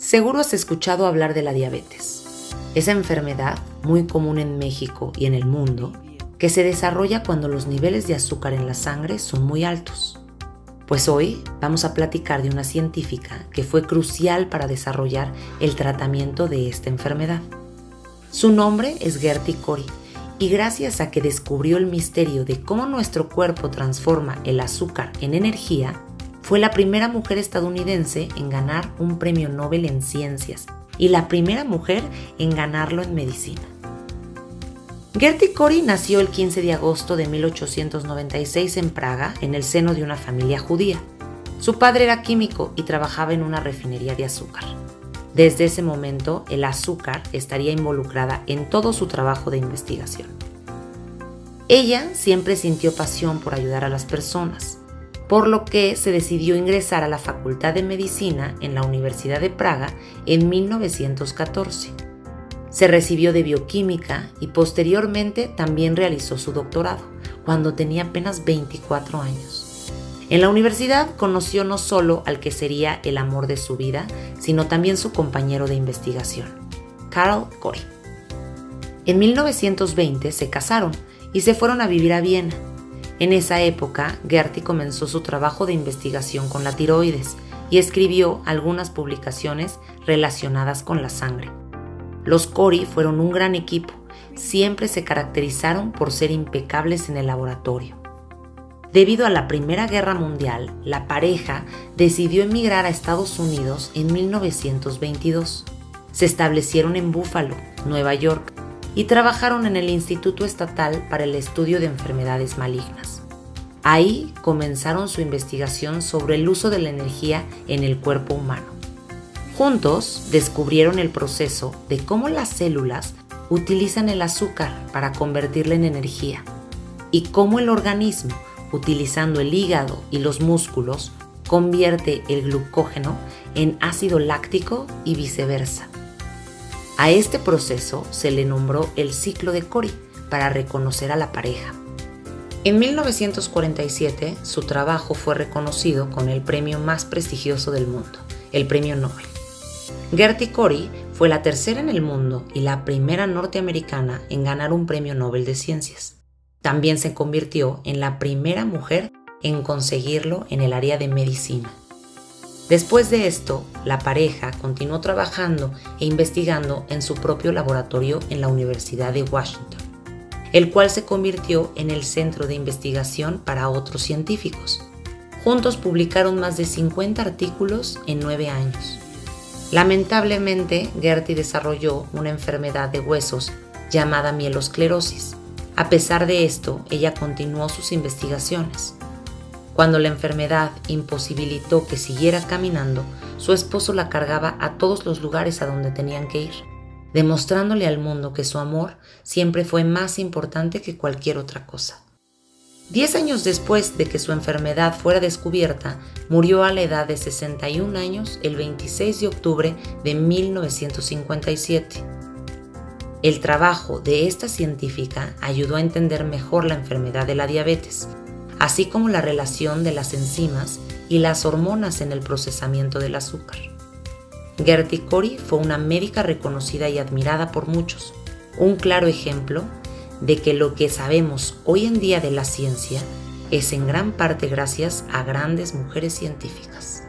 Seguro has escuchado hablar de la diabetes. Esa enfermedad, muy común en México y en el mundo, que se desarrolla cuando los niveles de azúcar en la sangre son muy altos. Pues hoy vamos a platicar de una científica que fue crucial para desarrollar el tratamiento de esta enfermedad. Su nombre es Gertie Cori y gracias a que descubrió el misterio de cómo nuestro cuerpo transforma el azúcar en energía, fue la primera mujer estadounidense en ganar un premio Nobel en ciencias y la primera mujer en ganarlo en medicina. Gertie Cori nació el 15 de agosto de 1896 en Praga, en el seno de una familia judía. Su padre era químico y trabajaba en una refinería de azúcar. Desde ese momento, el azúcar estaría involucrada en todo su trabajo de investigación. Ella siempre sintió pasión por ayudar a las personas por lo que se decidió ingresar a la Facultad de Medicina en la Universidad de Praga en 1914. Se recibió de bioquímica y posteriormente también realizó su doctorado, cuando tenía apenas 24 años. En la universidad conoció no solo al que sería el amor de su vida, sino también su compañero de investigación, Karl Corey. En 1920 se casaron y se fueron a vivir a Viena, en esa época, Gertie comenzó su trabajo de investigación con la tiroides y escribió algunas publicaciones relacionadas con la sangre. Los Cori fueron un gran equipo, siempre se caracterizaron por ser impecables en el laboratorio. Debido a la Primera Guerra Mundial, la pareja decidió emigrar a Estados Unidos en 1922. Se establecieron en Buffalo, Nueva York, y trabajaron en el Instituto Estatal para el Estudio de Enfermedades Malignas. Ahí comenzaron su investigación sobre el uso de la energía en el cuerpo humano. Juntos descubrieron el proceso de cómo las células utilizan el azúcar para convertirla en energía y cómo el organismo, utilizando el hígado y los músculos, convierte el glucógeno en ácido láctico y viceversa. A este proceso se le nombró el ciclo de Cori para reconocer a la pareja. En 1947 su trabajo fue reconocido con el premio más prestigioso del mundo, el Premio Nobel. Gertie Cori fue la tercera en el mundo y la primera norteamericana en ganar un premio Nobel de Ciencias. También se convirtió en la primera mujer en conseguirlo en el área de medicina. Después de esto, la pareja continuó trabajando e investigando en su propio laboratorio en la Universidad de Washington, el cual se convirtió en el centro de investigación para otros científicos. Juntos publicaron más de 50 artículos en nueve años. Lamentablemente, Gertie desarrolló una enfermedad de huesos llamada mielosclerosis. A pesar de esto, ella continuó sus investigaciones. Cuando la enfermedad imposibilitó que siguiera caminando, su esposo la cargaba a todos los lugares a donde tenían que ir, demostrándole al mundo que su amor siempre fue más importante que cualquier otra cosa. Diez años después de que su enfermedad fuera descubierta, murió a la edad de 61 años el 26 de octubre de 1957. El trabajo de esta científica ayudó a entender mejor la enfermedad de la diabetes, así como la relación de las enzimas y las hormonas en el procesamiento del azúcar. Gertie Cori fue una médica reconocida y admirada por muchos, un claro ejemplo de que lo que sabemos hoy en día de la ciencia es en gran parte gracias a grandes mujeres científicas.